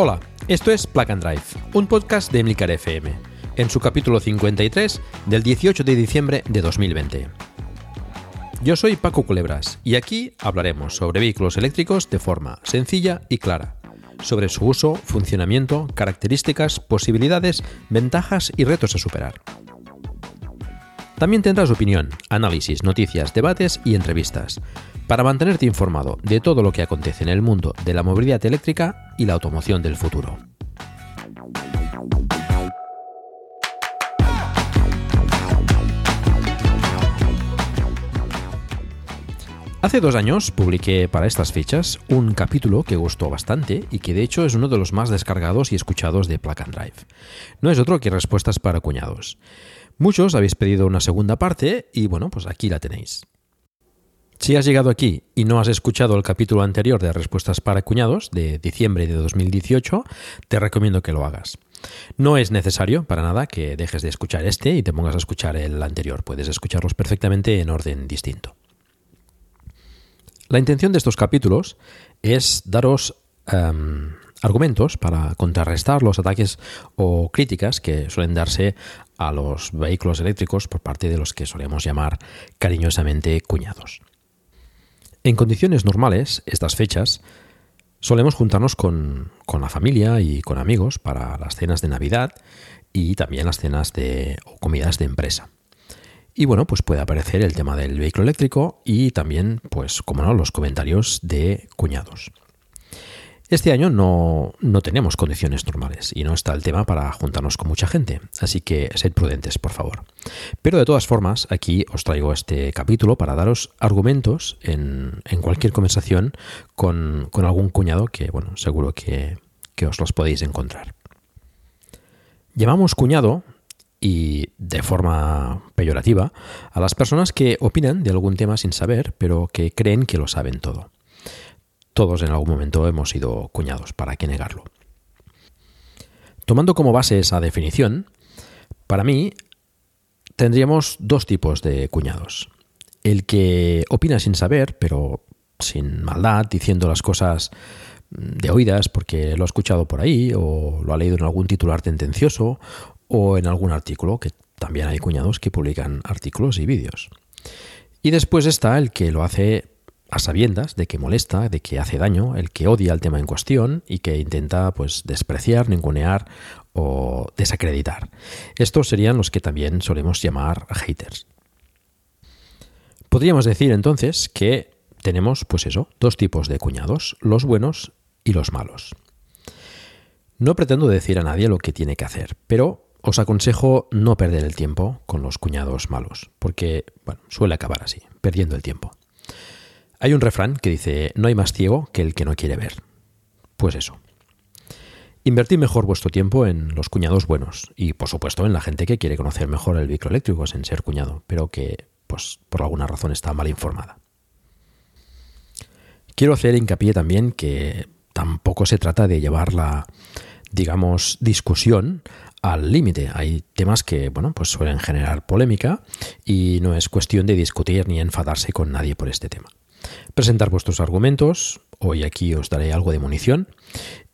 Hola, esto es Plug and Drive, un podcast de Emilcar FM, en su capítulo 53 del 18 de diciembre de 2020. Yo soy Paco Culebras y aquí hablaremos sobre vehículos eléctricos de forma sencilla y clara, sobre su uso, funcionamiento, características, posibilidades, ventajas y retos a superar. También tendrás opinión, análisis, noticias, debates y entrevistas, para mantenerte informado de todo lo que acontece en el mundo de la movilidad eléctrica y la automoción del futuro. Hace dos años publiqué para estas fechas un capítulo que gustó bastante y que de hecho es uno de los más descargados y escuchados de Plug and Drive. No es otro que respuestas para cuñados. Muchos habéis pedido una segunda parte y bueno, pues aquí la tenéis. Si has llegado aquí y no has escuchado el capítulo anterior de Respuestas para Cuñados de diciembre de 2018, te recomiendo que lo hagas. No es necesario para nada que dejes de escuchar este y te pongas a escuchar el anterior. Puedes escucharlos perfectamente en orden distinto. La intención de estos capítulos es daros em, argumentos para contrarrestar los ataques o críticas que suelen darse a los vehículos eléctricos por parte de los que solemos llamar cariñosamente cuñados. En condiciones normales, estas fechas, solemos juntarnos con, la familia y con amigos para las cenas de Navidad y también las cenas de o comidas de empresa. Y bueno, pues puede aparecer el tema del vehículo eléctrico y también, pues, como no, los comentarios de cuñados. Este año no, no, tenemos condiciones normales y no está el tema para juntarnos con mucha gente, así que sed prudentes, por favor. Pero de todas formas, aquí os traigo este capítulo para daros argumentos en, cualquier conversación con, algún cuñado que, bueno, seguro que, que os los podéis encontrar. Llamamos cuñado y de forma peyorativa a las personas que opinan de algún tema sin saber, pero que creen que lo saben todo. Todos en algún momento hemos sido cuñados, ¿para qué negarlo? Tomando como base esa definición, para mí tendríamos dos tipos de cuñados. El que opina sin saber, pero sin maldad, diciendo las cosas de oídas porque lo ha escuchado por ahí o lo ha leído en algún titular tendencioso o en algún artículo, que también hay cuñados que publican artículos y vídeos. Y después está el que lo hace a sabiendas de que molesta, de que hace daño, el que odia el tema en cuestión y que intenta pues despreciar, ningunear o desacreditar. Estos serían los que también solemos llamar haters. Podríamos decir entonces que tenemos pues eso, dos tipos de cuñados, los buenos y los malos. No pretendo decir a nadie lo que tiene que hacer, pero os aconsejo no perder el tiempo con los cuñados malos, porque suele acabar así, perdiendo el tiempo. Hay un refrán que dice, no hay más ciego que el que no quiere ver. Pues eso. Invertid mejor vuestro tiempo en los cuñados buenos y, por supuesto, en la gente que quiere conocer mejor el vehículo eléctrico sin ser cuñado, pero que, pues, por alguna razón está mal informada. Quiero hacer hincapié también que tampoco se trata de llevar la, digamos, discusión al límite. Hay temas que, bueno, pues suelen generar polémica y no es cuestión de discutir ni enfadarse con nadie por este tema. Presentar vuestros argumentos, hoy aquí os daré algo de munición,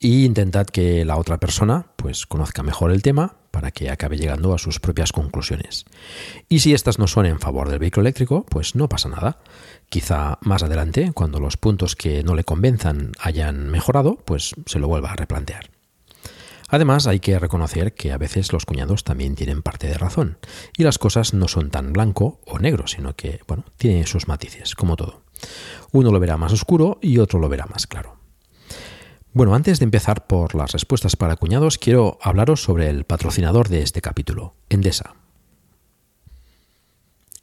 e intentad que la otra persona pues conozca mejor el tema para que acabe llegando a sus propias conclusiones. Y si estas no son en favor del vehículo eléctrico, pues no pasa nada. Quizá más adelante, cuando los puntos que no le convenzan hayan mejorado, pues se lo vuelva a replantear. Además, hay que reconocer que a veces los cuñados también tienen parte de razón, y las cosas no son tan blanco o negro, sino que, bueno, tienen sus matices, como todo. Uno lo verá más oscuro y otro lo verá más claro. Bueno, antes de empezar por las respuestas para cuñados, quiero hablaros sobre el patrocinador de este capítulo, Endesa.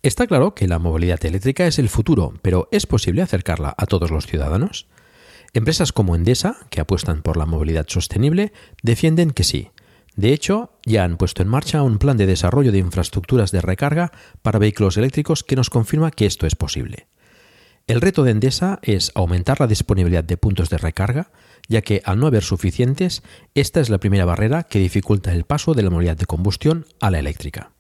Está claro que la movilidad eléctrica es el futuro, pero ¿es posible acercarla a todos los ciudadanos? Empresas como Endesa, que apuestan por la movilidad sostenible, defienden que sí. De hecho, ya han puesto en marcha un plan de desarrollo de infraestructuras de recarga para vehículos eléctricos que nos confirma que esto es posible. El reto de Endesa es aumentar la disponibilidad de puntos de recarga, ya que al no haber suficientes, esta es la primera barrera que dificulta el paso de la movilidad de combustión a la eléctrica.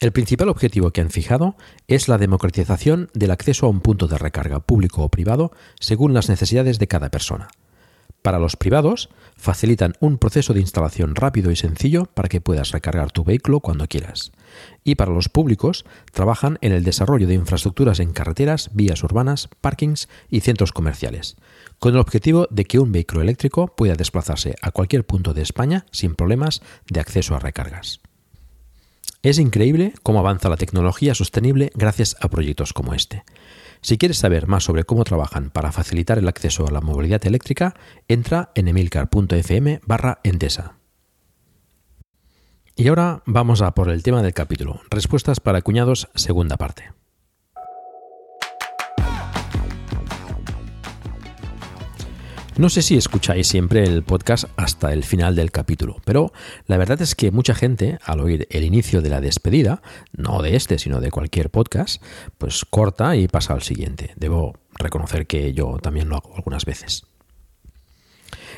El principal objetivo que han fijado es la democratización del acceso a un punto de recarga público o privado según las necesidades de cada persona. Para los privados, facilitan un proceso de instalación rápido y sencillo para que puedas recargar tu vehículo cuando quieras. Y para los públicos, trabajan en el desarrollo de infraestructuras en carreteras, vías urbanas, parkings y centros comerciales, con el objetivo de que un vehículo eléctrico pueda desplazarse a cualquier punto de España sin problemas de acceso a recargas. Es increíble cómo avanza la tecnología sostenible gracias a proyectos como este. Si quieres saber más sobre cómo trabajan para facilitar el acceso a la movilidad eléctrica, entra en emilcar.fm barra Endesa. Y ahora vamos a por el tema del capítulo, Respuestas para cuñados, segunda parte. No sé si escucháis siempre el podcast hasta el final del capítulo, pero la verdad es que mucha gente, al oír el inicio de la despedida, no de este, sino de cualquier podcast, pues corta y pasa al siguiente. Debo reconocer que yo también lo hago algunas veces.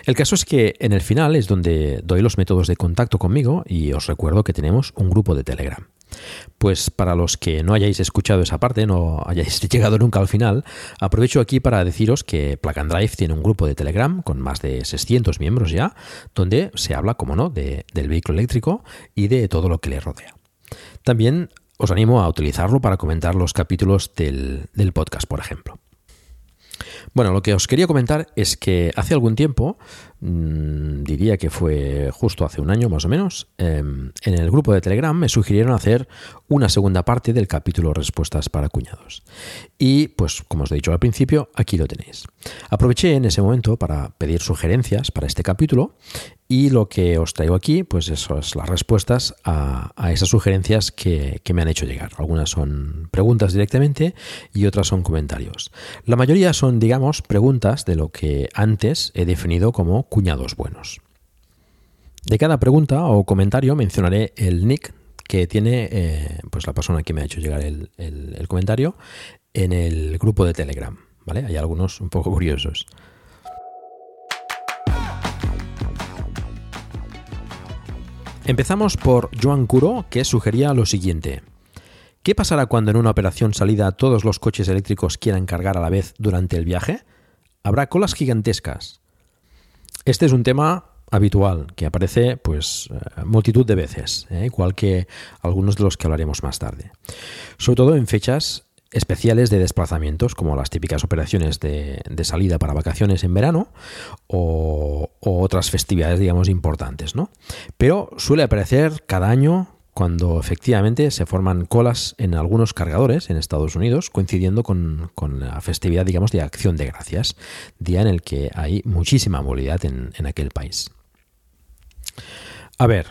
El caso es que en el final es donde doy los métodos de contacto conmigo y os recuerdo que tenemos un grupo de Telegram. Pues para los que no hayáis escuchado esa parte, no hayáis llegado nunca al final, aprovecho aquí para deciros que Plug Drive tiene un grupo de Telegram con más de 600 miembros ya, donde se habla, como no, del vehículo eléctrico y de todo lo que le rodea. También os animo a utilizarlo para comentar los capítulos del podcast, por ejemplo. Bueno, lo que os quería comentar es que hace algún tiempo, mm, diría que fue justo hace un año más o menos, em, en el grupo de Telegram me sugirieron hacer una segunda parte del capítulo Respuestas para cuñados. Y pues, como os he dicho al principio, aquí lo tenéis. Aproveché en ese momento para pedir sugerencias para este capítulo y lo que os traigo aquí, pues eso es las respuestas a, esas sugerencias que, me han hecho llegar. Algunas son preguntas directamente y otras son comentarios. La mayoría son, digamos, preguntas de lo que antes he definido como cuñados buenos. De cada pregunta o comentario mencionaré el nick que tiene eh, pues la persona que me ha hecho llegar el, el comentario en el grupo de Telegram. ¿vale? Hay algunos un poco curiosos. Empezamos por Joan Curo, que sugería lo siguiente. ¿Qué pasará cuando en una operación salida todos los coches eléctricos quieran cargar a la vez durante el viaje? Habrá colas gigantescas. Este es un tema habitual que aparece pues eh, multitud de veces, ¿eh? igual que algunos de los que hablaremos más tarde. Sobre todo en fechas especiales de desplazamientos, como las típicas operaciones de, salida para vacaciones en verano o, otras festividades, digamos, importantes, ¿no? Pero suele aparecer cada año cuando efectivamente se forman colas en algunos cargadores en Estados Unidos, coincidiendo con, la festividad, digamos, de Acción de Gracias, día en el que hay muchísima movilidad en, en aquel país. A ver,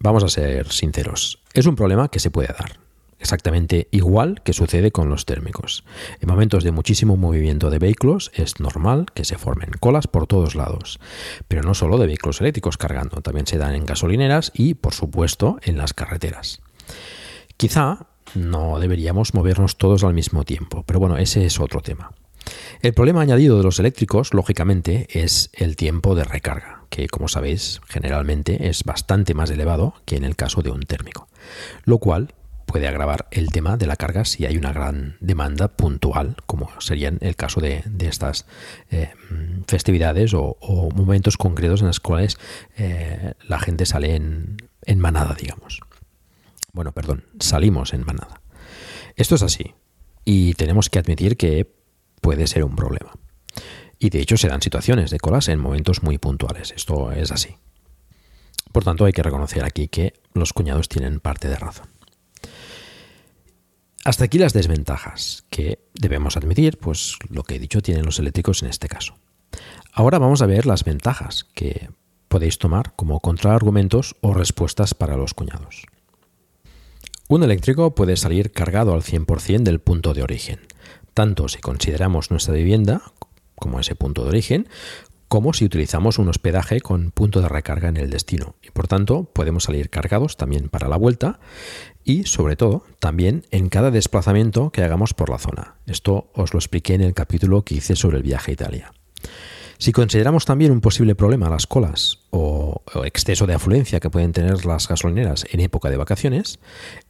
vamos a ser sinceros, es un problema que se puede dar exactamente igual que sucede con los térmicos. En momentos de muchísimo movimiento de vehículos es normal que se formen colas por todos lados, pero no solo de vehículos eléctricos cargando, también se dan en gasolineras y, por supuesto, en las carreteras. Quizá no deberíamos movernos todos al mismo tiempo, pero bueno, ese es otro tema. El problema añadido de los eléctricos, lógicamente, es el tiempo de recarga, que como sabéis generalmente es bastante más elevado que en el caso de un térmico, lo cual puede agravar el tema de la carga si hay una gran demanda puntual, como sería el caso de, estas eh, festividades o, momentos concretos en los cuales eh, la gente sale en, en manada, digamos. Bueno, perdón, salimos en manada. Esto es así y tenemos que admitir que puede ser un problema. Y de hecho se dan situaciones de colas en momentos muy puntuales. Esto es así. Por tanto, hay que reconocer aquí que los cuñados tienen parte de razón. Hasta aquí las desventajas que debemos admitir, pues lo que he dicho tienen los eléctricos en este caso. Ahora vamos a ver las ventajas que podéis tomar como contraargumentos o respuestas para los cuñados. Un eléctrico puede salir cargado al 100% del punto de origen, tanto si consideramos nuestra vivienda como ese punto de origen, como si utilizamos un hospedaje con punto de recarga en el destino. Y por tanto, podemos salir cargados también para la vuelta y, sobre todo, también en cada desplazamiento que hagamos por la zona. Esto os lo expliqué en el capítulo que hice sobre el viaje a Italia. Si consideramos también un posible problema las colas o, exceso de afluencia que pueden tener las gasolineras en época de vacaciones,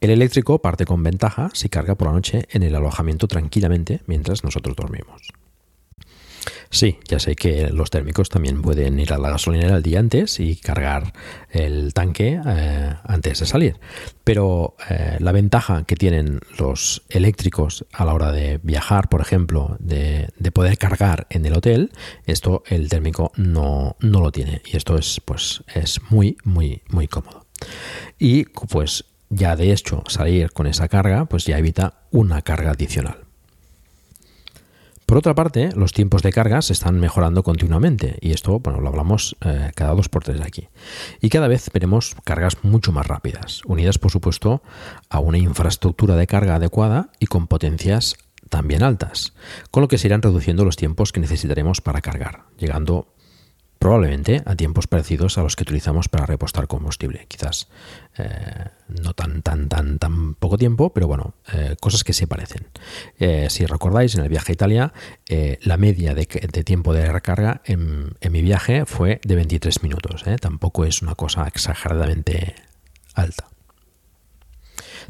el eléctrico parte con ventaja si carga por la noche en el alojamiento tranquilamente mientras nosotros dormimos. Sí, ya sé que los térmicos también pueden ir a la gasolinera el día antes y cargar el tanque eh, antes de salir. Pero eh, la ventaja que tienen los eléctricos a la hora de viajar, por ejemplo, de, poder cargar en el hotel, esto el térmico no, no lo tiene. Y esto es, pues, es muy, muy, muy cómodo. Y pues ya de hecho salir con esa carga, pues ya evita una carga adicional. Por otra parte, los tiempos de carga se están mejorando continuamente y esto bueno, lo hablamos eh, cada dos por tres aquí. Y cada vez veremos cargas mucho más rápidas, unidas por supuesto a una infraestructura de carga adecuada y con potencias también altas, con lo que se irán reduciendo los tiempos que necesitaremos para cargar, llegando probablemente a tiempos parecidos a los que utilizamos para repostar combustible. Quizás eh, no tan, tan, tan, tan poco tiempo, pero bueno, eh, cosas que se parecen. Eh, si recordáis, en el viaje a Italia, la media de, tiempo de recarga en, en, mi viaje fue de 23 minutos. Tampoco es una cosa exageradamente alta.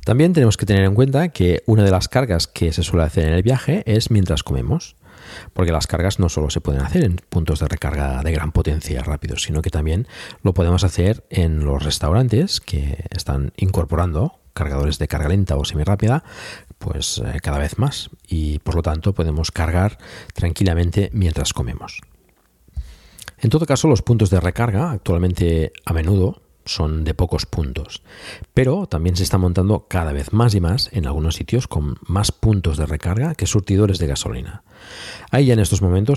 También tenemos que tener en cuenta que una de las cargas que se suele hacer en el viaje es mientras comemos porque las cargas no solo se pueden hacer en puntos de recarga de gran potencia rápidos, sino que también lo podemos hacer en los restaurantes que están incorporando cargadores de carga lenta o semirápida, pues eh, cada vez más y por lo tanto podemos cargar tranquilamente mientras comemos. En todo caso, los puntos de recarga actualmente a menudo son de pocos puntos, pero también se está montando cada vez más y más en algunos sitios con más puntos de recarga que surtidores de gasolina. Hay ya en estos momentos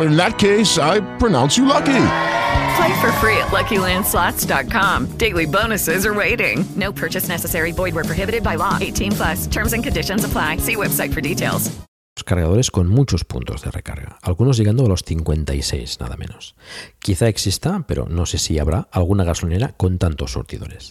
In that case, I pronounce you lucky. Play for free at LuckyLandSlots.com. Daily bonuses are waiting. No purchase necessary. Void where prohibited by law. 18 plus. Terms and conditions apply. See website for details. Cargadores con muchos puntos de recarga, algunos llegando a los 56 nada menos. Quizá exista, pero no sé si habrá alguna gasolinera con tantos surtidores.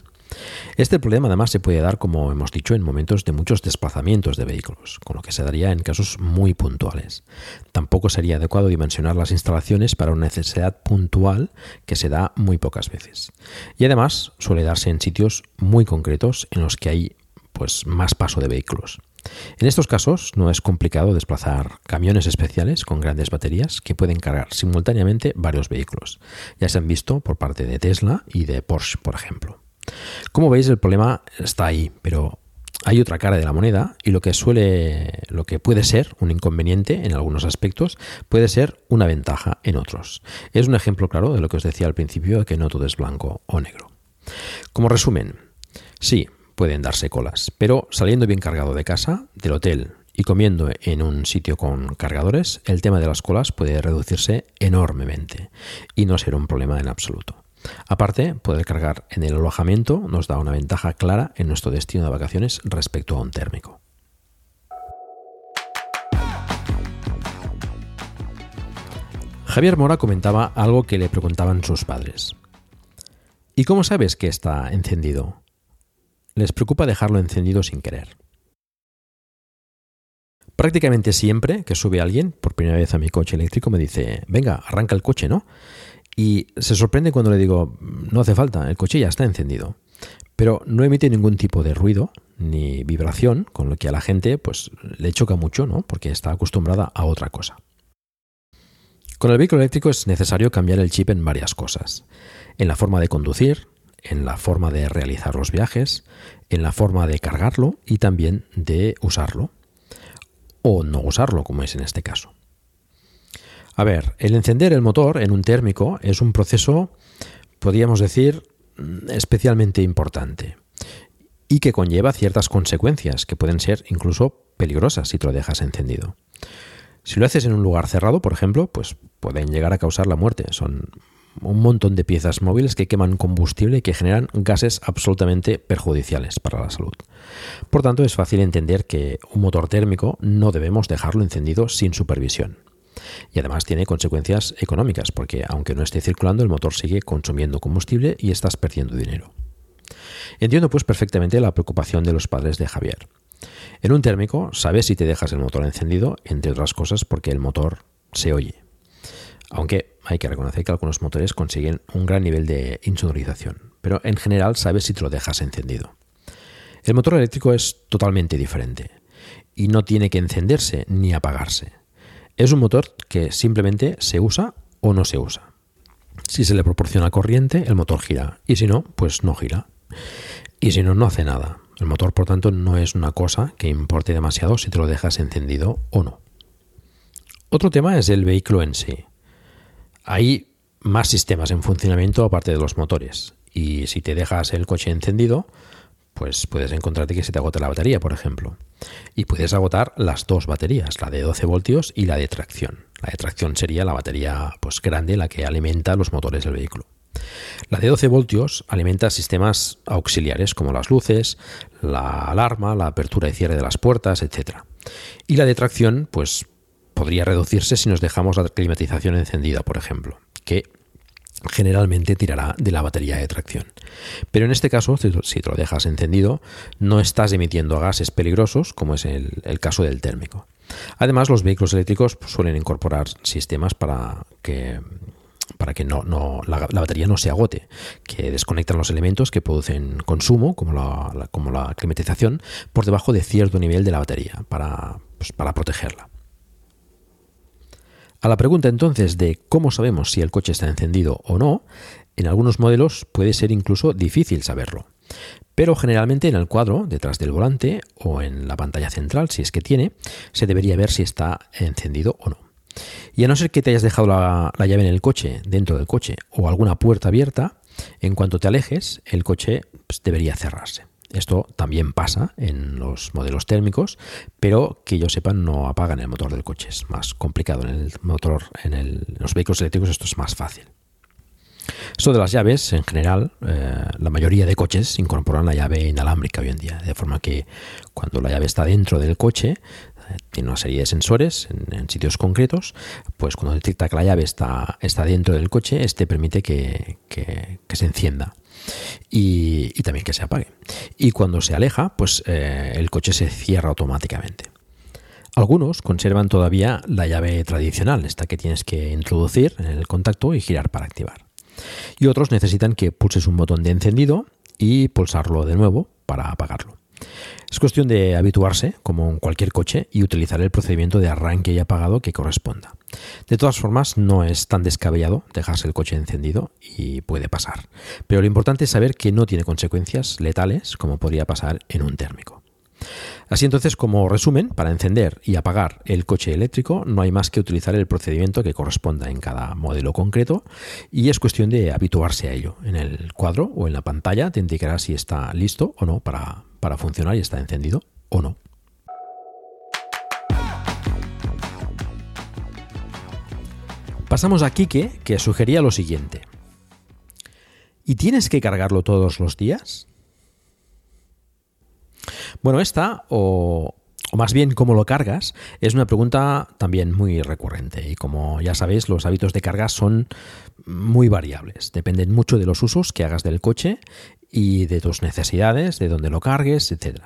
Este problema además se puede dar, como hemos dicho, en momentos de muchos desplazamientos de vehículos, con lo que se daría en casos muy puntuales. Tampoco sería adecuado dimensionar las instalaciones para una necesidad puntual que se da muy pocas veces. Y además suele darse en sitios muy concretos en los que hay pues más paso de vehículos. En estos casos no es complicado desplazar camiones especiales con grandes baterías que pueden cargar simultáneamente varios vehículos. Ya se han visto por parte de Tesla y de Porsche, por ejemplo. Como veis, el problema está ahí, pero hay otra cara de la moneda y lo que suele, lo que puede ser un inconveniente en algunos aspectos, puede ser una ventaja en otros. Es un ejemplo claro de lo que os decía al principio de que no todo es blanco o negro. Como resumen, sí, pueden darse colas, pero saliendo bien cargado de casa, del hotel y comiendo en un sitio con cargadores, el tema de las colas puede reducirse enormemente y no ser un problema en absoluto. Aparte, poder cargar en el alojamiento nos da una ventaja clara en nuestro destino de vacaciones respecto a un térmico. Javier Mora comentaba algo que le preguntaban sus padres. ¿Y cómo sabes que está encendido? Les preocupa dejarlo encendido sin querer. Prácticamente siempre que sube alguien por primera vez a mi coche eléctrico me dice, venga, arranca el coche, ¿no? Y se sorprende cuando le digo, no hace falta, el coche ya está encendido. Pero no emite ningún tipo de ruido ni vibración, con lo que a la gente pues, le choca mucho, ¿no? Porque está acostumbrada a otra cosa. Con el vehículo eléctrico es necesario cambiar el chip en varias cosas. En la forma de conducir, en la forma de realizar los viajes, en la forma de cargarlo y también de usarlo. O no usarlo, como es en este caso. A ver, el encender el motor en un térmico es un proceso, podríamos decir, especialmente importante y que conlleva ciertas consecuencias que pueden ser incluso peligrosas si te lo dejas encendido. Si lo haces en un lugar cerrado, por ejemplo, pues pueden llegar a causar la muerte. Son un montón de piezas móviles que queman combustible y que generan gases absolutamente perjudiciales para la salud. Por tanto, es fácil entender que un motor térmico no debemos dejarlo encendido sin supervisión. Y además tiene consecuencias económicas, porque aunque no esté circulando, el motor sigue consumiendo combustible y estás perdiendo dinero. Entiendo pues perfectamente la preocupación de los padres de Javier. En un térmico sabes si te dejas el motor encendido, entre otras cosas porque el motor se oye. Aunque hay que reconocer que algunos motores consiguen un gran nivel de insonorización, pero en general sabes si te lo dejas encendido. El motor eléctrico es totalmente diferente y no tiene que encenderse ni apagarse. Es un motor que simplemente se usa o no se usa. Si se le proporciona corriente, el motor gira. Y si no, pues no gira. Y si no, no hace nada. El motor, por tanto, no es una cosa que importe demasiado si te lo dejas encendido o no. Otro tema es el vehículo en sí. Hay más sistemas en funcionamiento aparte de los motores. Y si te dejas el coche encendido, pues puedes encontrarte que se te agota la batería, por ejemplo. Y puedes agotar las dos baterías, la de 12 voltios y la de tracción. La de tracción sería la batería pues, grande, la que alimenta los motores del vehículo. La de 12 voltios alimenta sistemas auxiliares como las luces, la alarma, la apertura y cierre de las puertas, etc. Y la de tracción, pues podría reducirse si nos dejamos la climatización encendida, por ejemplo, que generalmente tirará de la batería de tracción. Pero en este caso, si te lo dejas encendido, no estás emitiendo gases peligrosos, como es el, caso del térmico. Además, los vehículos eléctricos suelen incorporar sistemas para que para que no, la, batería no se agote, que desconectan los elementos que producen consumo, como la, como la climatización, por debajo de cierto nivel de la batería, para, pues, para protegerla. A la pregunta entonces de cómo sabemos si el coche está encendido o no, en algunos modelos puede ser incluso difícil saberlo. Pero generalmente en el cuadro, detrás del volante o en la pantalla central, si es que tiene, se debería ver si está encendido o no. Y a no ser que te hayas dejado la, llave en el coche, dentro del coche, o alguna puerta abierta, en cuanto te alejes, el coche pues, debería cerrarse. Esto también pasa en los modelos térmicos, pero que yo sepa no apagan el motor del coche. Es más complicado en el motor, en, los vehículos eléctricos esto es más fácil. Esto de las llaves, en general, eh, la mayoría de coches incorporan la llave inalámbrica hoy en día, de forma que cuando la llave está dentro del coche, eh, tiene una serie de sensores en, sitios concretos, pues cuando detecta que la llave está, está dentro del coche, este permite que se encienda. Y, también que se apague. Y cuando se aleja, pues eh, el coche se cierra automáticamente. Algunos conservan todavía la llave tradicional, esta que tienes que introducir en el contacto y girar para activar. Y otros necesitan que pulses un botón de encendido y pulsarlo de nuevo para apagarlo. Es cuestión de habituarse, como en cualquier coche, y utilizar el procedimiento de arranque y apagado que corresponda. De todas formas, no es tan descabellado dejarse el coche encendido y puede pasar. Pero lo importante es saber que no tiene consecuencias letales como podría pasar en un térmico. Así entonces, como resumen, para encender y apagar el coche eléctrico no hay más que utilizar el procedimiento que corresponda en cada modelo concreto y es cuestión de habituarse a ello. En el cuadro o en la pantalla te indicará si está listo o no para, para funcionar y está encendido o no. Pasamos a Kike, que sugería lo siguiente. ¿Y tienes que cargarlo todos los días? Bueno, esta, o, más bien cómo lo cargas, es una pregunta también muy recurrente. Y como ya sabéis, los hábitos de carga son muy variables. Dependen mucho de los usos que hagas del coche y de tus necesidades, de dónde lo cargues, etc.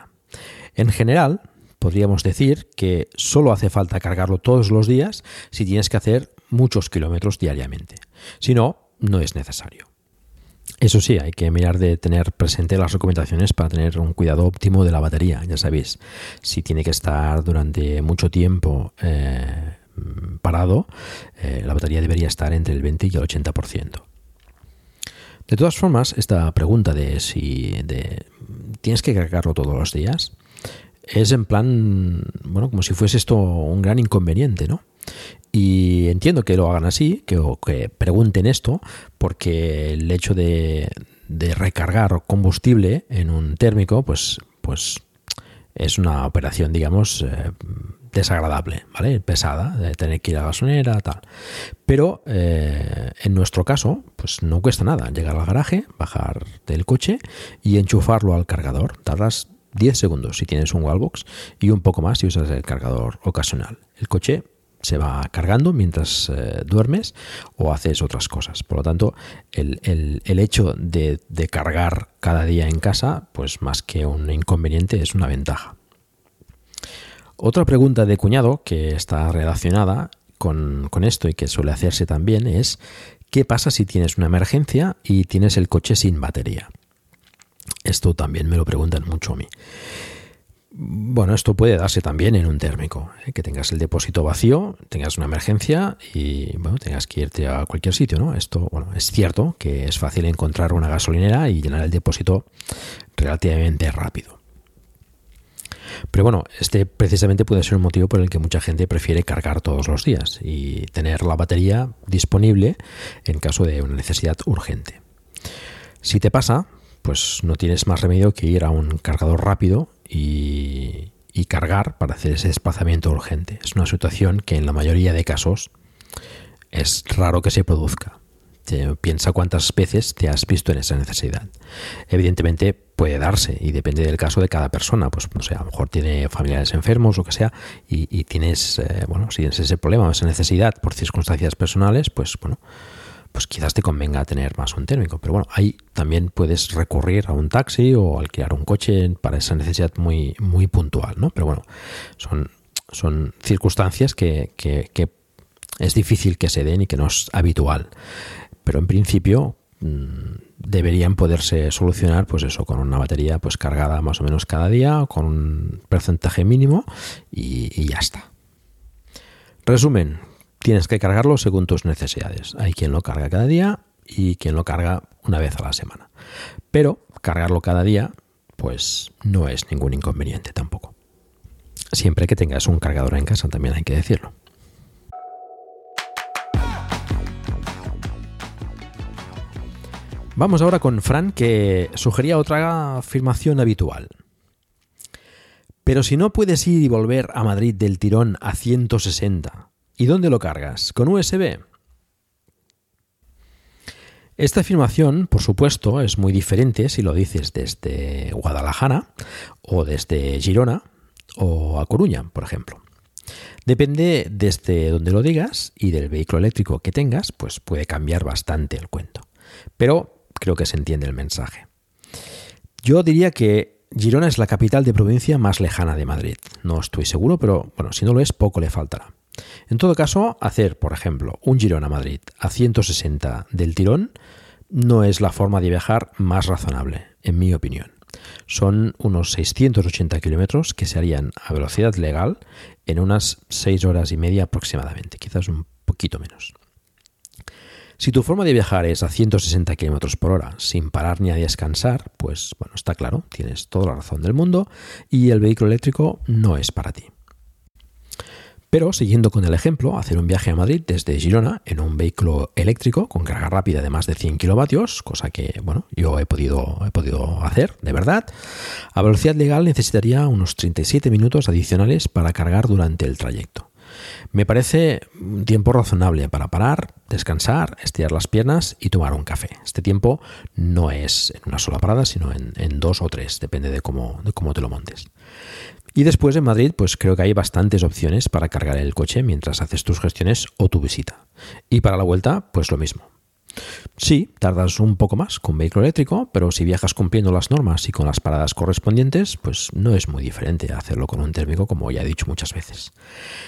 En general, podríamos decir que solo hace falta cargarlo todos los días si tienes que hacer muchos kilómetros diariamente. Si no, no es necesario. Eso sí, hay que mirar de tener presente las recomendaciones para tener un cuidado óptimo de la batería. Ya sabéis, si tiene que estar durante mucho tiempo eh, parado, eh, la batería debería estar entre el 20 y el 80%. De todas formas, esta pregunta de si tienes que cargarlo todos los días es en plan, bueno, como si fuese esto un gran inconveniente, ¿no? Y entiendo que lo hagan así, que, pregunten esto, porque el hecho de, recargar combustible en un térmico, pues, pues es una operación, digamos, eh, desagradable, ¿vale? Pesada, de tener que ir a la gasolinera, tal. Pero eh, en nuestro caso, pues no cuesta nada llegar al garaje, bajar del coche y enchufarlo al cargador. Tardas 10 segundos si tienes un wallbox y un poco más si usas el cargador ocasional. El coche se va cargando mientras eh, duermes o haces otras cosas. Por lo tanto, el, hecho de, de, cargar cada día en casa, pues más que un inconveniente, es una ventaja. Otra pregunta de cuñado que está relacionada con, con esto y que suele hacerse también es ¿qué pasa si tienes una emergencia y tienes el coche sin batería? Esto también me lo preguntan mucho a mí. Bueno, esto puede darse también en un térmico, ¿eh? que tengas el depósito vacío, tengas una emergencia y bueno, tengas que irte a cualquier sitio, ¿no? Esto, bueno, es cierto que es fácil encontrar una gasolinera y llenar el depósito relativamente rápido. Pero bueno, este precisamente puede ser un motivo por el que mucha gente prefiere cargar todos los días y tener la batería disponible en caso de una necesidad urgente. Si te pasa, pues no tienes más remedio que ir a un cargador rápido y, cargar para hacer ese desplazamiento urgente. Es una situación que en la mayoría de casos es raro que se produzca. piensa cuántas veces te has visto en esa necesidad. Evidentemente puede darse y depende del caso de cada persona. Pues no sé, a lo mejor tiene familiares enfermos o que sea y, tienes, eh, bueno, si tienes ese problema o esa necesidad por circunstancias personales, pues bueno, pues quizás te convenga tener más un térmico. Pero bueno, ahí también puedes recurrir a un taxi o alquilar un coche para esa necesidad muy, muy puntual, ¿no? Pero bueno, son, son circunstancias que, es difícil que se den y que no es habitual. Pero en principio mm, deberían poderse solucionar pues eso con una batería pues cargada más o menos cada día con un porcentaje mínimo y ya está resumen tienes que cargarlo según tus necesidades. Hay quien lo carga cada día y quien lo carga una vez a la semana. Pero cargarlo cada día, pues no es ningún inconveniente tampoco. Siempre que tengas un cargador en casa, también hay que decirlo. Vamos ahora con Fran, que sugería otra afirmación habitual. Pero si no puedes ir y volver a Madrid del tirón a 160, ¿Y dónde lo cargas? ¿Con USB? Esta afirmación, por supuesto, es muy diferente si lo dices desde Guadalajara o desde Girona o a Coruña, por ejemplo. Depende desde donde lo digas y del vehículo eléctrico que tengas, pues puede cambiar bastante el cuento. Pero creo que se entiende el mensaje. Yo diría que Girona es la capital de provincia más lejana de Madrid. No estoy seguro, pero bueno, si no lo es, poco le faltará. En todo caso, hacer, por ejemplo, un Girona Madrid a 160 del tirón no es la forma de viajar más razonable, en mi opinión. Son unos 680 kilómetros que se harían a velocidad legal en unas 6 horas y media aproximadamente, quizás un poquito menos. Si tu forma de viajar es a 160 km por hora sin parar ni a descansar, pues bueno, está claro, tienes toda la razón del mundo y el vehículo eléctrico no es para ti. Pero siguiendo con el ejemplo, hacer un viaje a Madrid desde Girona en un vehículo eléctrico con carga rápida de más de 100 kilovatios, cosa que bueno, yo he podido, he podido hacer, de verdad, a velocidad legal necesitaría unos 37 minutos adicionales para cargar durante el trayecto. Me parece un tiempo razonable para parar, descansar, estirar las piernas y tomar un café. Este tiempo no es en una sola parada, sino en, dos o tres, depende de cómo, de cómo te lo montes. Y después en Madrid, pues creo que hay bastantes opciones para cargar el coche mientras haces tus gestiones o tu visita. Y para la vuelta, pues lo mismo. Sí, tardas un poco más con vehículo eléctrico, pero si viajas cumpliendo las normas y con las paradas correspondientes, pues no es muy diferente hacerlo con un térmico, como ya he dicho muchas veces.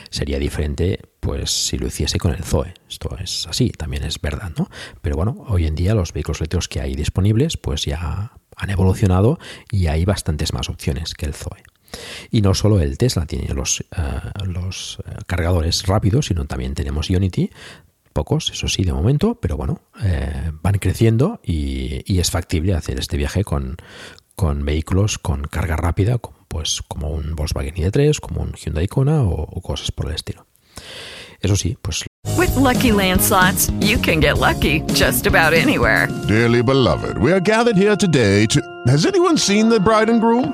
Sería diferente, pues, si lo hiciese con el Zoe. Esto es así, también es verdad, ¿no? Pero bueno, hoy en día los vehículos eléctricos que hay disponibles, pues ya han evolucionado y hay bastantes más opciones que el Zoe. Y no solo el Tesla tiene los, uh, los uh, cargadores rápidos, sino también tenemos Unity, pocos, eso sí, de momento, pero bueno, eh, van creciendo y, y, es factible hacer este viaje con, con vehículos con carga rápida, como, pues como un Volkswagen ID3, como un Hyundai Kona o, o cosas por el estilo. Eso sí, pues. With lucky landslots, you can get lucky just about anywhere. Dearly beloved, we are gathered here today to. Has anyone seen the bride and groom?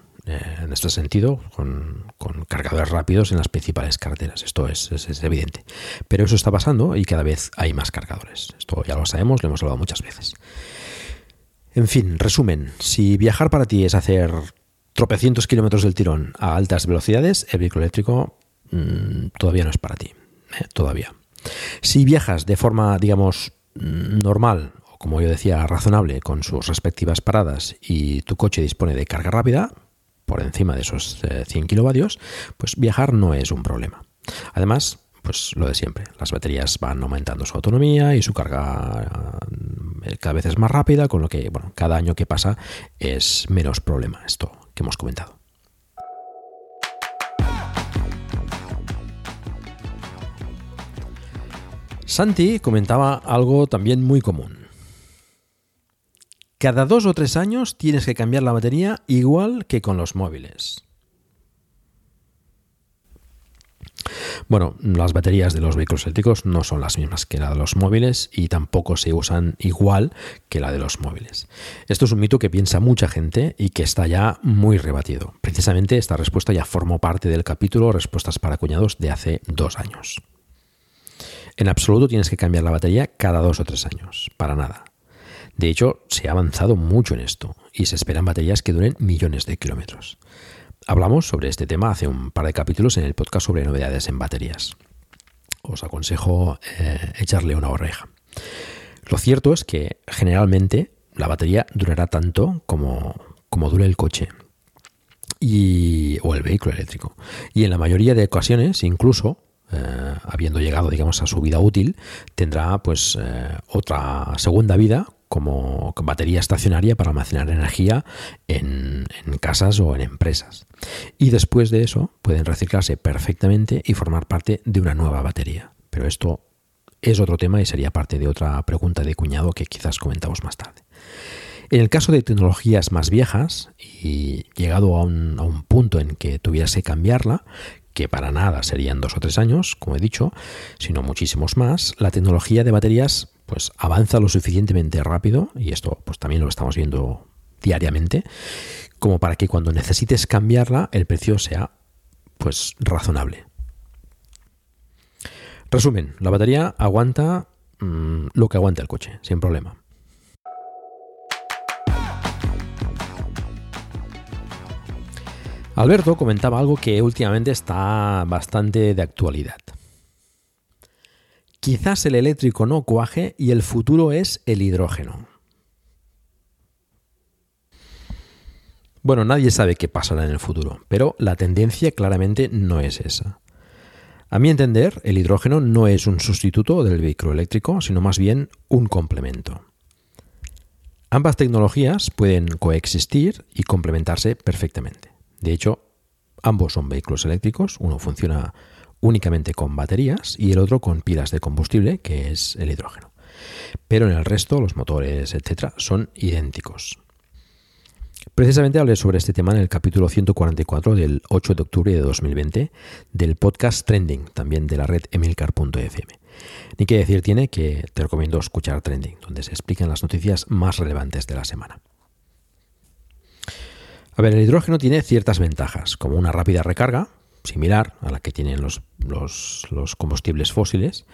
eh, en este sentido con, cargadores rápidos en las principales carreteras. Esto es, es, evidente. Pero eso está pasando y cada vez hay más cargadores. Esto ya lo sabemos, lo hemos hablado muchas veces. En fin, resumen, si viajar para ti es hacer tropecientos kilómetros del tirón a altas velocidades, el vehículo eléctrico mmm, todavía no es para ti. Eh, todavía. Si viajas de forma, digamos, normal, o como yo decía, razonable, con sus respectivas paradas y tu coche dispone de carga rápida, por encima de esos 100 kilovatios, pues viajar no es un problema. Además, pues lo de siempre, las baterías van aumentando su autonomía y su carga cada vez es más rápida, con lo que, bueno, cada año que pasa es menos problema esto que hemos comentado. Santi comentaba algo también muy común. Cada dos o tres años tienes que cambiar la batería igual que con los móviles. Bueno, las baterías de los vehículos eléctricos no son las mismas que la de los móviles y tampoco se usan igual que la de los móviles. Esto es un mito que piensa mucha gente y que está ya muy rebatido. Precisamente esta respuesta ya formó parte del capítulo Respuestas para cuñados de hace dos años. En absoluto tienes que cambiar la batería cada dos o tres años, para nada. De hecho, se ha avanzado mucho en esto y se esperan baterías que duren millones de kilómetros. Hablamos sobre este tema hace un par de capítulos en el podcast sobre novedades en baterías. Os aconsejo eh, echarle una oreja. Lo cierto es que generalmente la batería durará tanto como, como dure el coche y, o el vehículo eléctrico. Y en la mayoría de ocasiones, incluso, eh, habiendo llegado digamos a su vida útil, tendrá pues eh, otra segunda vida como batería estacionaria para almacenar energía en, casas o en empresas. Y después de eso pueden reciclarse perfectamente y formar parte de una nueva batería. Pero esto es otro tema y sería parte de otra pregunta de cuñado que quizás comentamos más tarde. En el caso de tecnologías más viejas y llegado a un, a un punto en que tuviese que cambiarla, que para nada serían dos o tres años, como he dicho, sino muchísimos más, la tecnología de baterías pues avanza lo suficientemente rápido, y esto pues también lo estamos viendo diariamente, como para que cuando necesites cambiarla el precio sea pues razonable. Resumen, la batería aguanta mm, lo que aguanta el coche, sin problema. Alberto comentaba algo que últimamente está bastante de actualidad. Quizás el eléctrico no cuaje y el futuro es el hidrógeno. Bueno, nadie sabe qué pasará en el futuro, pero la tendencia claramente no es esa. A mi entender, el hidrógeno no es un sustituto del vehículo eléctrico, sino más bien un complemento. Ambas tecnologías pueden coexistir y complementarse perfectamente. De hecho, ambos son vehículos eléctricos, uno funciona únicamente con baterías y el otro con pilas de combustible, que es el hidrógeno. Pero en el resto, los motores, etcétera, son idénticos. Precisamente hablé sobre este tema en el capítulo 144 del 8 de octubre de 2020 del podcast Trending, también de la red emilcar.fm. Ni que decir tiene que te recomiendo escuchar Trending, donde se explican las noticias más relevantes de la semana. A ver, el hidrógeno tiene ciertas ventajas, como una rápida recarga, similar a la que tienen los, combustibles fósiles.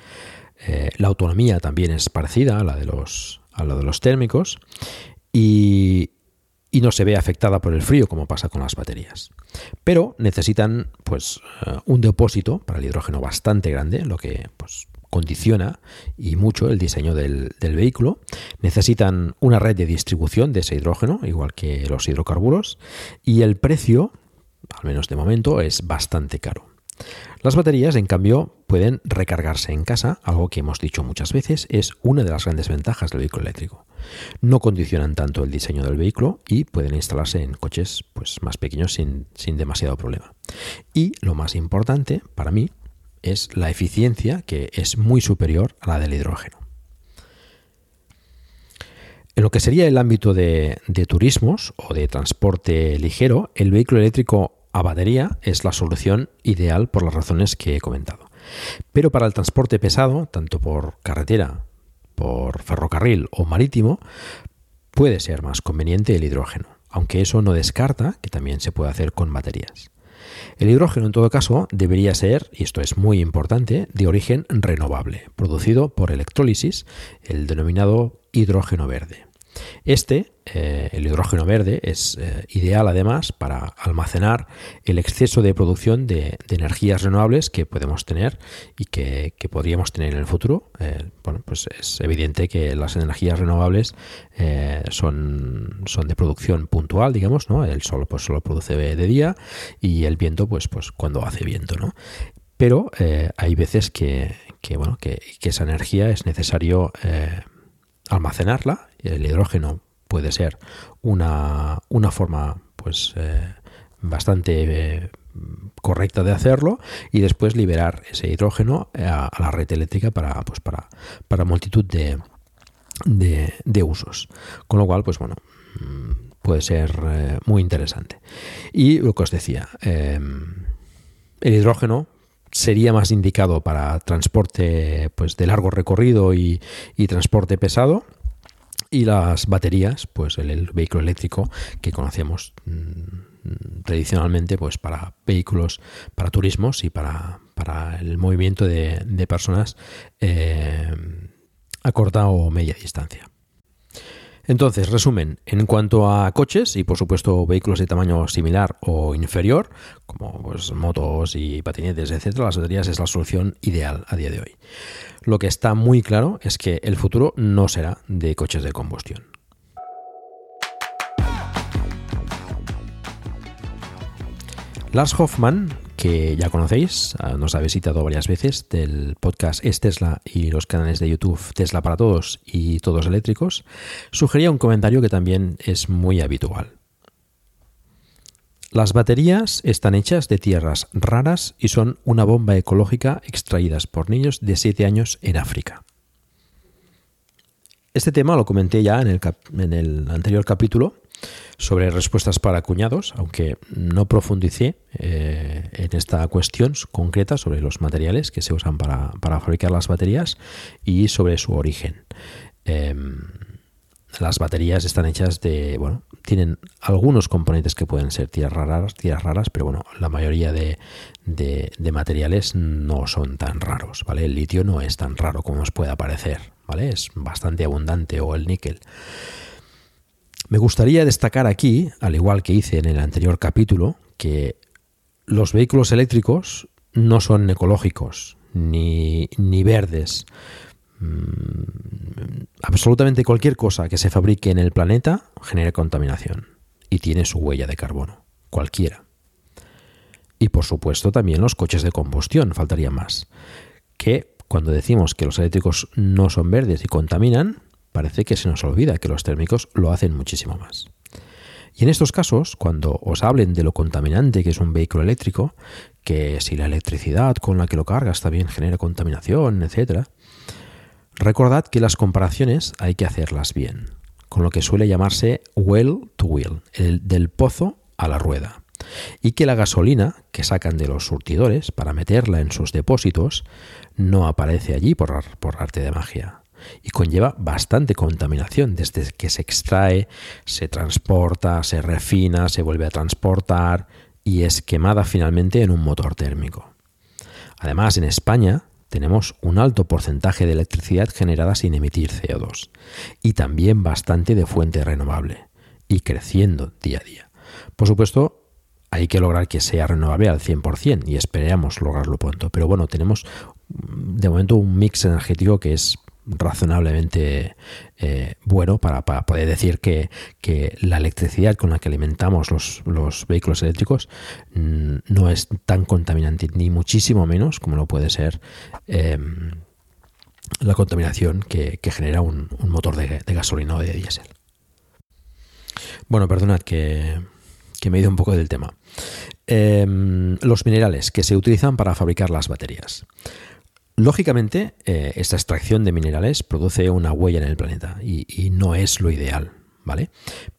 Eh, la autonomía también es parecida a la de los, a la de los térmicos. Y, y no se ve afectada por el frío como pasa con las baterías. Pero necesitan pues eh, un depósito para el hidrógeno bastante grande, lo que pues, condiciona y mucho el diseño del, del, vehículo. Necesitan una red de distribución de ese hidrógeno, igual que los hidrocarburos, y el precio, al menos de momento, es bastante caro. Las baterías, en cambio, pueden recargarse en casa, algo que hemos dicho muchas veces, es una de las grandes ventajas del vehículo eléctrico. No condicionan tanto el diseño del vehículo y pueden instalarse en coches pues, más pequeños sin, sin demasiado problema. Y lo más importante para mí es la eficiencia, que es muy superior a la del hidrógeno. En lo que sería el ámbito de, de, turismos o de transporte ligero, el vehículo eléctrico a batería es la solución ideal por las razones que he comentado. Pero para el transporte pesado, tanto por carretera, por ferrocarril o marítimo, puede ser más conveniente el hidrógeno, aunque eso no descarta que también se puede hacer con baterías. El hidrógeno, en todo caso, debería ser, y esto es muy importante, de origen renovable, producido por electrólisis, el denominado hidrógeno verde. Este, eh, el hidrógeno verde, es eh, ideal además para almacenar el exceso de producción de, energías renovables que podemos tener y que, podríamos tener en el futuro. Eh, bueno, pues es evidente que las energías renovables son, son de producción puntual, digamos, ¿no? El sol pues solo produce de día y el viento pues, pues cuando hace viento, ¿no? Pero hay veces que, bueno, que, esa energía es necesario almacenarla. El hidrógeno puede ser una, forma pues eh, bastante eh, correcta de hacerlo y después liberar ese hidrógeno a, la red eléctrica para, pues para, para multitud de, de, usos. Con lo cual, pues bueno, mm, puede ser eh, muy interesante. Y lo que os decía, el hidrógeno sería más indicado para transporte pues, de largo recorrido y, transporte pesado. Y las baterías, pues el, vehículo eléctrico que conocemos mm, tradicionalmente pues para vehículos, para turismos y para, para el movimiento de, personas eh, a corta o media distancia. Entonces, resumen, en cuanto a coches y por supuesto vehículos de tamaño similar o inferior, como pues, motos y patinetes, etcétera, las baterías es la solución ideal a día de hoy. Lo que está muy claro es que el futuro no será de coches de combustión. Lars Hoffman, que ya conocéis, ah, nos ha visitado varias veces del podcast Es Tesla y los canales de YouTube Tesla para Todos y Todos Eléctricos, sugería un comentario que también es muy habitual. Las baterías están hechas de tierras raras y son una bomba ecológica extraídas por niños de 7 años en África. Este tema lo comenté ya en el, anterior capítulo sobre respuestas para cuñados, aunque no profundicé eh, en esta cuestión concreta sobre los materiales que se usan para, fabricar las baterías y sobre su origen. Em, las baterías están hechas de, bueno, tienen algunos componentes que pueden ser tierras raras, raras, pero bueno, la mayoría de, de, materiales no son tan raros, ¿vale? El litio no es tan raro como os pueda parecer, ¿vale? Es bastante abundante o el níquel. Me gustaría destacar aquí, al igual que hice en el anterior capítulo, que los vehículos eléctricos no son ecológicos ni, ni verdes. Mm, absolutamente cualquier cosa que se fabrique en el planeta genera contaminación y tiene su huella de carbono, cualquiera. Y por supuesto también los coches de combustión, faltaría más. Que cuando decimos que los eléctricos no son verdes y contaminan, parece que se nos olvida que los térmicos lo hacen muchísimo más. Y en estos casos, cuando os hablen de lo contaminante que es un vehículo eléctrico, que si la electricidad con la que lo cargas también genera contaminación, etc., recordad que las comparaciones hay que hacerlas bien, con lo que suele llamarse well to wheel, el del pozo a la rueda, y que la gasolina que sacan de los surtidores para meterla en sus depósitos no aparece allí por, por arte de magia y conlleva bastante contaminación desde que se extrae, se transporta, se refina, se vuelve a transportar y es quemada finalmente en un motor térmico. Además, en España tenemos un alto porcentaje de electricidad generada sin emitir CO2 y también bastante de fuente renovable y creciendo día a día. Por supuesto, hay que lograr que sea renovable al 100% y esperamos lograrlo pronto. Pero bueno, tenemos de momento un mix energético que es razonablemente eh, bueno para, poder decir que, la electricidad con la que alimentamos los, vehículos eléctricos mm, no es tan contaminante ni muchísimo menos como lo puede ser em, la contaminación que, genera un, motor de, gasolina o de diésel. Bueno, perdonad que, me he ido un poco del tema. Em, los minerales que se utilizan para fabricar las baterías. Lógicamente, eh, esta extracción de minerales produce una huella en el planeta y, no es lo ideal, ¿vale?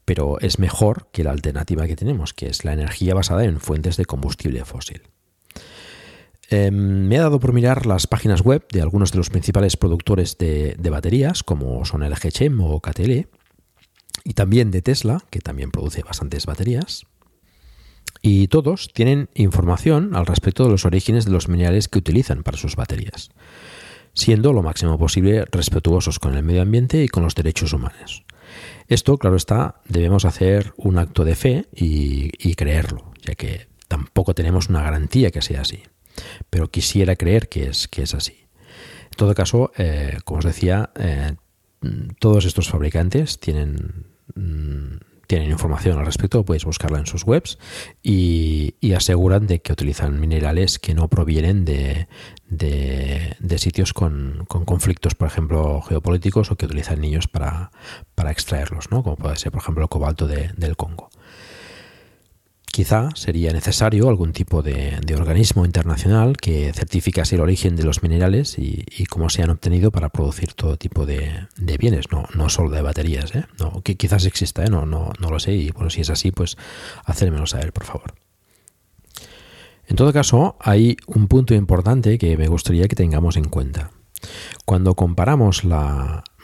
Pero es mejor que la alternativa que tenemos, que es la energía basada en fuentes de combustible fósil. Em, me ha dado por mirar las páginas web de algunos de los principales productores de, baterías, como son LG Chem o KTL, y también de Tesla, que también produce bastantes baterías. Y todos tienen información al respecto de los orígenes de los minerales que utilizan para sus baterías, siendo lo máximo posible respetuosos con el medio ambiente y con los derechos humanos. Esto, claro está, debemos hacer un acto de fe y, creerlo, ya que tampoco tenemos una garantía que sea así. Pero quisiera creer que es, que es así. En todo caso, eh, como os decía, eh, todos estos fabricantes tienen mm, tienen información al respecto, podéis buscarla en sus webs y, aseguran de que utilizan minerales que no provienen de, sitios con, conflictos, por ejemplo, geopolíticos o que utilizan niños para, extraerlos, ¿no? como puede ser, por ejemplo, el cobalto del Congo. Quizá sería necesario algún tipo de, organismo internacional que certificase el origen de los minerales y, cómo se han obtenido para producir todo tipo de, bienes, no, no solo de baterías. ¿eh? No, que quizás exista, ¿eh? no, no, no lo sé, y bueno, si es así, pues hacérmelo saber, por favor. En todo caso, hay un punto importante que me gustaría que tengamos en cuenta. Cuando comparamos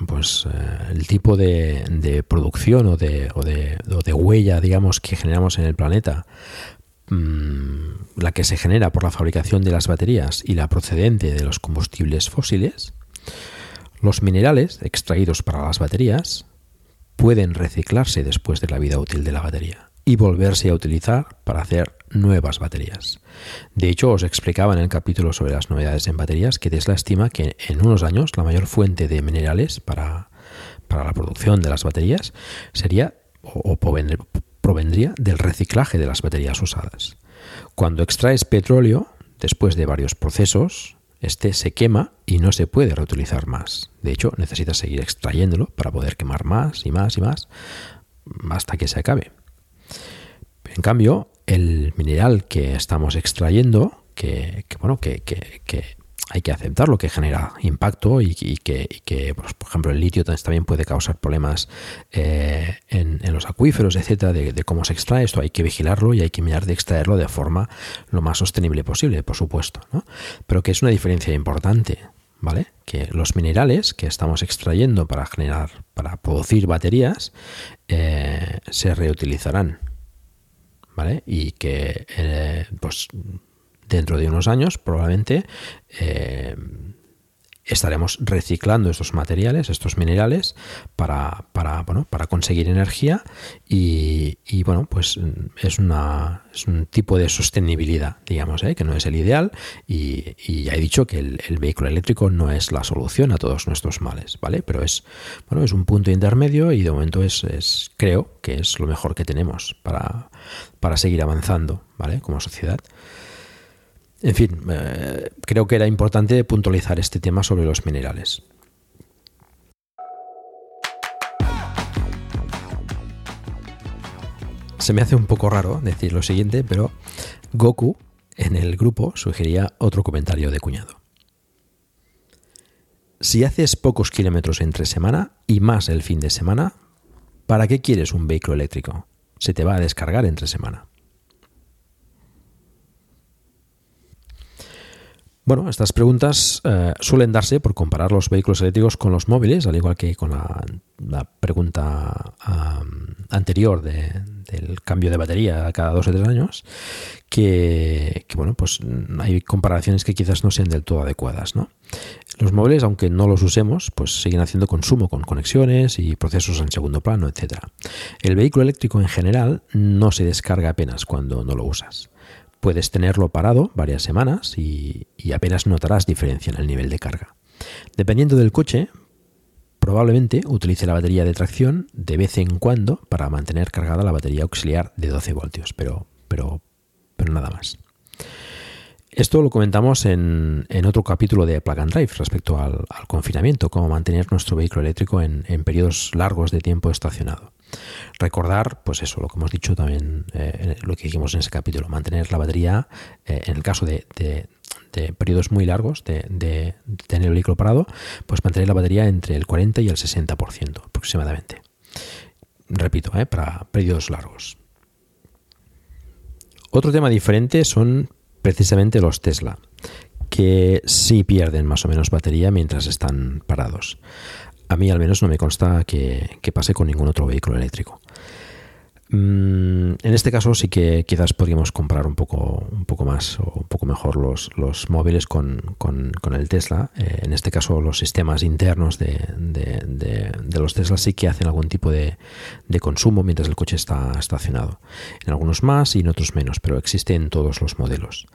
pues, eh, el tipo de, producción o de, o, de, huella, digamos, que generamos en el planeta, mm, la que se genera por la fabricación de las baterías y la procedente de los combustibles fósiles, los minerales extraídos para las baterías pueden reciclarse después de la vida útil de la batería y volverse a utilizar para hacer nuevas baterías. De hecho, os explicaba en el capítulo sobre las novedades en baterías que Tesla estima que en unos años la mayor fuente de minerales para, la producción de las baterías sería o, provendría del reciclaje de las baterías usadas. Cuando extraes petróleo, después de varios procesos, este se quema y no se puede reutilizar más. De hecho, necesitas seguir extrayéndolo para poder quemar más y más y más hasta que se acabe. En cambio, el mineral que estamos extrayendo, que, bueno, que, hay que aceptarlo, que genera impacto y, que, pues, por ejemplo, el litio también puede causar problemas eh, en, los acuíferos, etcétera, de, cómo se extrae esto. Hay que vigilarlo y hay que mirar de extraerlo de forma lo más sostenible posible, por supuesto. Pero que es una diferencia importante, ¿vale? Que los minerales que estamos extrayendo para generar, para producir baterías, eh, se reutilizarán, ¿vale? Y que, eh, pues, dentro de unos años, probablemente, eh, estaremos reciclando estos materiales, estos minerales, para, para, bueno, para conseguir energía y, y, bueno, pues es, una, es un tipo de sostenibilidad, digamos, ¿eh? que no es el ideal y, y ya he dicho que el, el, vehículo eléctrico no es la solución a todos nuestros males, ¿vale? Pero es, bueno, es un punto intermedio y de momento es, es creo que es lo mejor que tenemos para, para seguir avanzando, ¿vale? Como sociedad. En fin, eh, creo que era importante puntualizar este tema sobre los minerales. Se me hace un poco raro decir lo siguiente, pero Goku en el grupo sugería otro comentario de cuñado. Si haces pocos kilómetros entre semana y más el fin de semana, ¿para qué quieres un vehículo eléctrico? Se te va a descargar entre semana. Bueno, estas preguntas eh, suelen darse por comparar los vehículos eléctricos con los móviles, al igual que con la, pregunta anterior de, del cambio de batería cada dos o tres años, que, bueno, pues hay comparaciones que quizás no sean del todo adecuadas, ¿no? Los móviles, aunque no los usemos, pues siguen haciendo consumo con conexiones y procesos en segundo plano, etc. El vehículo eléctrico en general no se descarga apenas cuando no lo usas. Puedes tenerlo parado varias semanas y, apenas notarás diferencia en el nivel de carga. Dependiendo del coche, probablemente utilice la batería de tracción de vez en cuando para mantener cargada la batería auxiliar de 12 voltios, pero, pero, pero nada más. Esto lo comentamos en, en, otro capítulo de Plug and Drive respecto al, al confinamiento, cómo mantener nuestro vehículo eléctrico en, en, periodos largos de tiempo estacionado. Recordar, pues eso, lo que hemos dicho también, eh, lo que dijimos en ese capítulo, mantener la batería, eh, en el caso de, periodos muy largos de, de tener el vehículo parado, pues mantener la batería entre el 40 y el 60% aproximadamente. Repito, eh, para periodos largos. Otro tema diferente son precisamente los Tesla, que sí pierden más o menos batería mientras están parados. A mí al menos no me consta que, que pase con ningún otro vehículo eléctrico. Mm, en este caso sí que quizás podríamos comprar un poco, un poco más o un poco mejor los, los móviles con, con, el Tesla. Eh, en este caso los sistemas internos de, de, de, los Tesla sí que hacen algún tipo de, consumo mientras el coche está estacionado. En algunos más y en otros menos, pero existe en todos los modelos.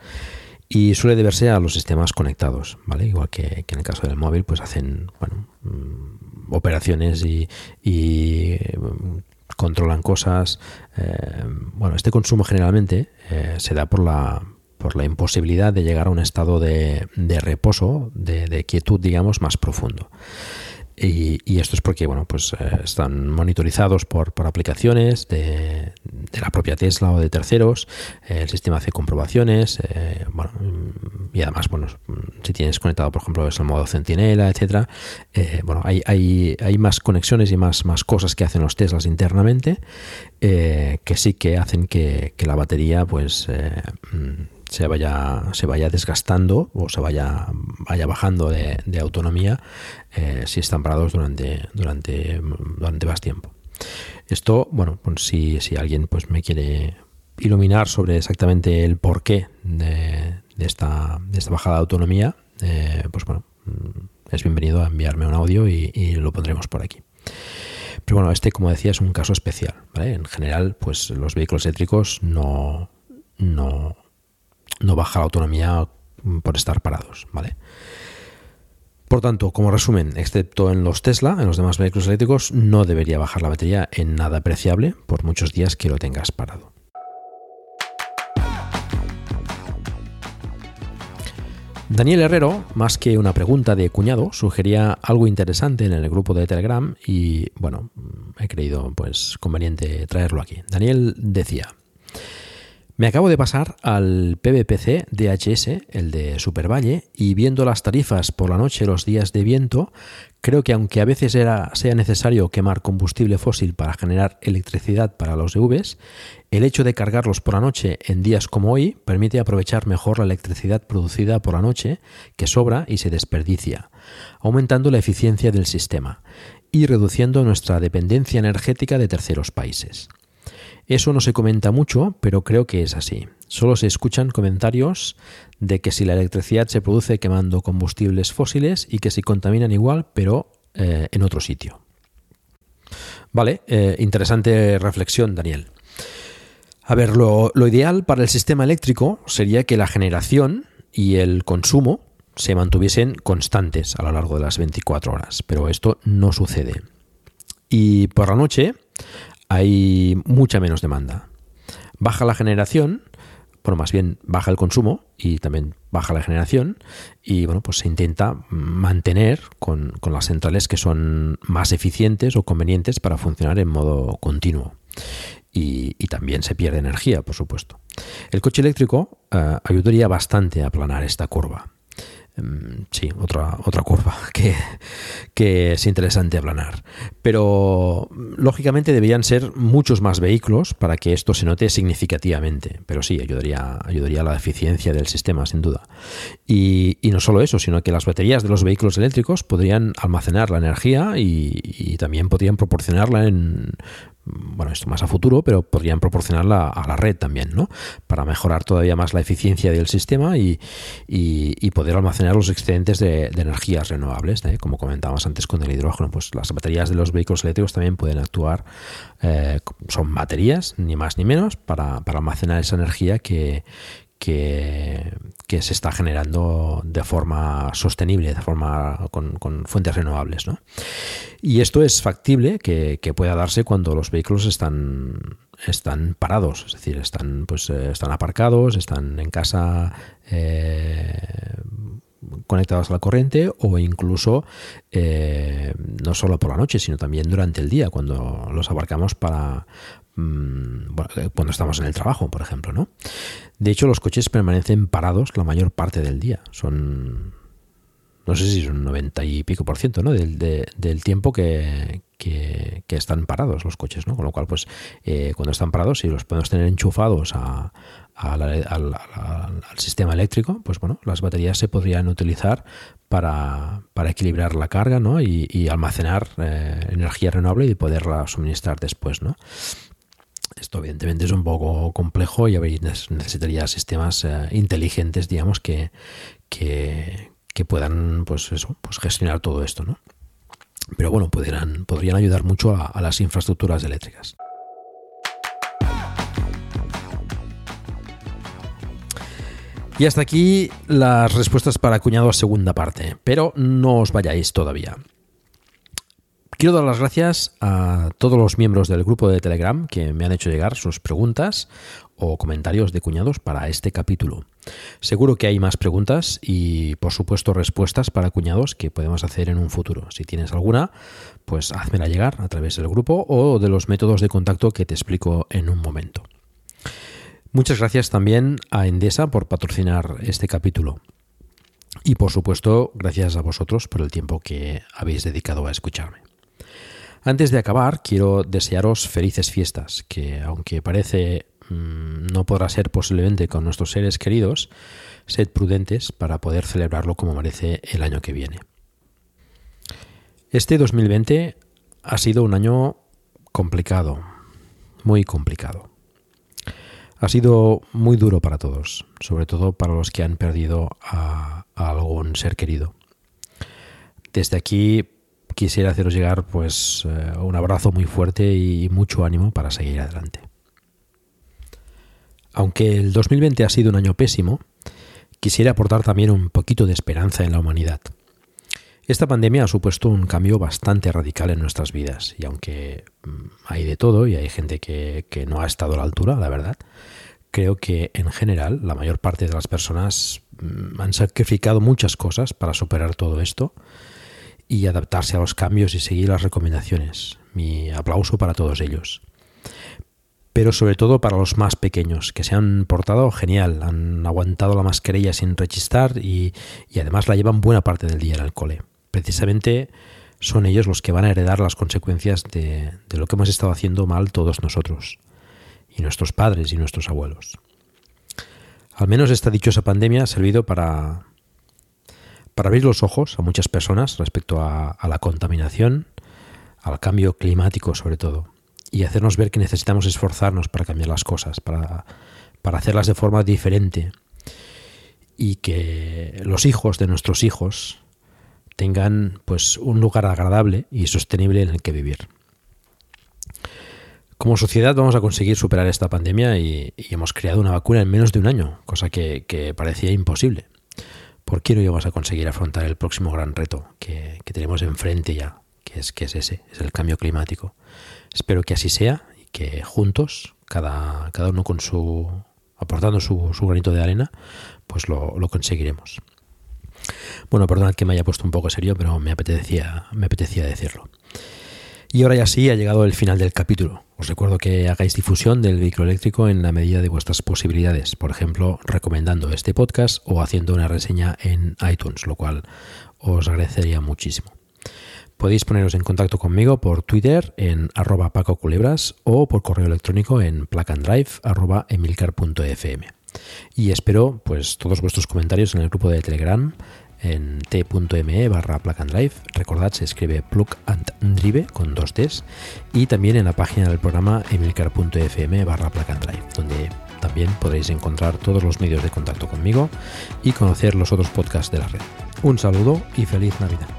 Y suele deberse a los sistemas conectados, ¿vale? Igual que, en el caso del móvil, pues hacen, bueno, mm, operaciones y, y controlan cosas. Eh, bueno, este consumo generalmente eh, se da por la, por la imposibilidad de llegar a un estado de, reposo, de, quietud, digamos, más profundo. Y, y, esto es porque bueno, pues, eh, están monitorizados por, por aplicaciones de, de, la propia Tesla o de terceros. Eh, el sistema hace comprobaciones. Eh, bueno, y además, bueno, si tienes conectado, por ejemplo, es el modo centinela, etcétera, bueno, hay, hay, hay, más conexiones y más, más cosas que hacen los Teslas internamente que sí que hacen que, que la batería, pues se vaya, se vaya desgastando o se vaya, vaya bajando de, autonomía eh, si están parados durante, durante, durante más tiempo. Esto, bueno, pues si, si alguien pues me quiere iluminar sobre exactamente el porqué de, de, esta, de esta bajada de autonomía, eh, pues bueno, mm, es bienvenido a enviarme un audio y, lo pondremos por aquí. Pero bueno, este, como decía, es un caso especial. En general, pues los vehículos eléctricos no, no, no baja la autonomía por estar parados, ¿vale? Por tanto, como resumen, excepto en los Tesla, en los demás vehículos eléctricos, no debería bajar la batería en nada apreciable por muchos días que lo tengas parado. Daniel Herrero, más que una pregunta de cuñado, sugería algo interesante en el grupo de Telegram y, bueno, he creído pues conveniente traerlo aquí. Daniel decía, Me acabo de pasar al PVPC DHS, el de Supervalle, y viendo las tarifas por la noche los días de viento, creo que aunque a veces sea necesario quemar combustible fósil para generar electricidad para los EVs, el hecho de cargarlos por la noche en días como hoy permite aprovechar mejor la electricidad producida por la noche, que sobra y se desperdicia, aumentando la eficiencia del sistema y reduciendo nuestra dependencia energética de terceros países. Eso no se comenta mucho, pero creo que es así. Solo se escuchan comentarios de que si la electricidad se produce quemando combustibles fósiles y que si contaminan igual, pero eh, en otro sitio. Vale, eh, interesante reflexión, Daniel. A ver, lo, lo ideal para el sistema eléctrico sería que la generación y el consumo se mantuviesen constantes a lo largo de las 24 horas, pero esto no sucede. Y por la noche hay mucha menos demanda. Baja la generación, bueno, más bien baja el consumo y también baja la generación y bueno, pues se intenta mantener con, las centrales que son más eficientes o convenientes para funcionar en modo continuo. Y, también se pierde energía, por supuesto. El coche eléctrico eh, ayudaría bastante a aplanar esta curva. Em, sí, otra, otra curva que, que, es interesante aplanar. Pero lógicamente deberían ser muchos más vehículos para que esto se note significativamente. Pero sí, ayudaría, ayudaría a la eficiencia del sistema, sin duda. Y, no solo eso, sino que las baterías de los vehículos eléctricos podrían almacenar la energía y también podrían proporcionarla en bueno, esto más a futuro, pero podrían proporcionarla a la red también, ¿no? Para mejorar todavía más la eficiencia del sistema y, poder almacenar los excedentes de, energías renovables, ¿eh? como comentábamos antes con el hidrógeno. Pues las baterías de los vehículos eléctricos también pueden actuar, eh, son baterías, ni más ni menos, para, para almacenar esa energía que, que, se está generando de forma sostenible, de forma con, fuentes renovables. ¿no? Y esto es factible que, pueda darse cuando los vehículos están, están parados, es decir, están, pues, eh, están aparcados, están en casa eh, conectados a la corriente o incluso eh, no solo por la noche, sino también durante el día, cuando los abarcamos para, Mm, eh, cuando estamos en el trabajo, por ejemplo, ¿no? De hecho, los coches permanecen parados la mayor parte del día. Son, no sé si son 90 y pico por ciento, ¿no? Del, del tiempo que, que, están parados los coches, ¿no? Con lo cual, pues, eh, cuando están parados, si los podemos tener enchufados al, sistema eléctrico, pues bueno, las baterías se podrían utilizar para, para equilibrar la carga, ¿no? Y, almacenar eh, energía renovable y poderla suministrar después, ¿no? Esto evidentemente es un poco complejo y necesitaría sistemas eh, inteligentes, digamos, que, que, puedan pues eso, pues gestionar todo esto, ¿no? Pero bueno, podrían, podrían ayudar mucho a, las infraestructuras eléctricas. Y hasta aquí las respuestas para cuñado segunda parte, pero no os vayáis todavía. Quiero dar las gracias a todos los miembros del grupo de Telegram que me han hecho llegar sus preguntas o comentarios de cuñados para este capítulo. Seguro que hay más preguntas y, por supuesto, respuestas para cuñados que podemos hacer en un futuro. Si tienes alguna, pues házmela llegar a través del grupo o de los métodos de contacto que te explico en un momento. Muchas gracias también a Endesa por patrocinar este capítulo. Y por supuesto, gracias a vosotros por el tiempo que habéis dedicado a escucharme. Antes de acabar, quiero desearos felices fiestas, que aunque parece mm, no podrá ser posiblemente con nuestros seres queridos, sed prudentes para poder celebrarlo como merece el año que viene. Este 2020 ha sido un año complicado, muy complicado. Ha sido muy duro para todos, sobre todo para los que han perdido a, a algún ser querido. Desde aquí quisiera haceros llegar pues eh, un abrazo muy fuerte y mucho ánimo para seguir adelante. Aunque el 2020 ha sido un año pésimo, quisiera aportar también un poquito de esperanza en la humanidad. Esta pandemia ha supuesto un cambio bastante radical en nuestras vidas y aunque mm, hay de todo y hay gente que, que no ha estado a la altura, la verdad, creo que en general la mayor parte de las personas mm, han sacrificado muchas cosas para superar todo esto y adaptarse a los cambios y seguir las recomendaciones. Mi aplauso para todos ellos. pero sobre todo para los más pequeños, que se han portado genial, han aguantado la mascarilla sin rechistar y, y además la llevan buena parte del día en el cole. Precisamente son ellos los que van a heredar las consecuencias de, de lo que hemos estado haciendo mal todos nosotros, y nuestros padres y nuestros abuelos. Al menos esta dichosa pandemia ha servido para, para abrir los ojos a muchas personas respecto a, la contaminación, al cambio climático sobre todo, y hacernos ver que necesitamos esforzarnos para cambiar las cosas, para, para hacerlas de forma diferente, y que los hijos de nuestros hijos tengan pues un lugar agradable y sostenible en el que vivir. Como sociedad vamos a conseguir superar esta pandemia y, hemos creado una vacuna en menos de un año, cosa que, parecía imposible. ¿Por qué no íbamos a conseguir afrontar el próximo gran reto que, que tenemos enfrente ya, que es, que es ese, es el cambio climático? Espero que así sea y que juntos, cada, cada uno con su aportando su, su granito de arena, pues lo, lo conseguiremos. Bueno, perdonad que me haya puesto un poco serio, pero me apetecía, me apetecía decirlo. Y ahora ya sí ha llegado el final del capítulo. Os recuerdo que hagáis difusión del vehículo eléctrico en la medida de vuestras posibilidades, por ejemplo, recomendando este podcast o haciendo una reseña en iTunes, lo cual os agradecería muchísimo. Podéis poneros en contacto conmigo por Twitter en arroba pacoculebras o por correo electrónico en placandrive.emilcar.fm. Y espero pues todos vuestros comentarios en el grupo de Telegram en t.me barra plug and drive. Recordad, se escribe plug and drive con dos T's. Y también en la página del programa emilcar.fm barra plug and drive, donde también podréis encontrar todos los medios de contacto conmigo y conocer los otros podcasts de la red. Un saludo y feliz Navidad.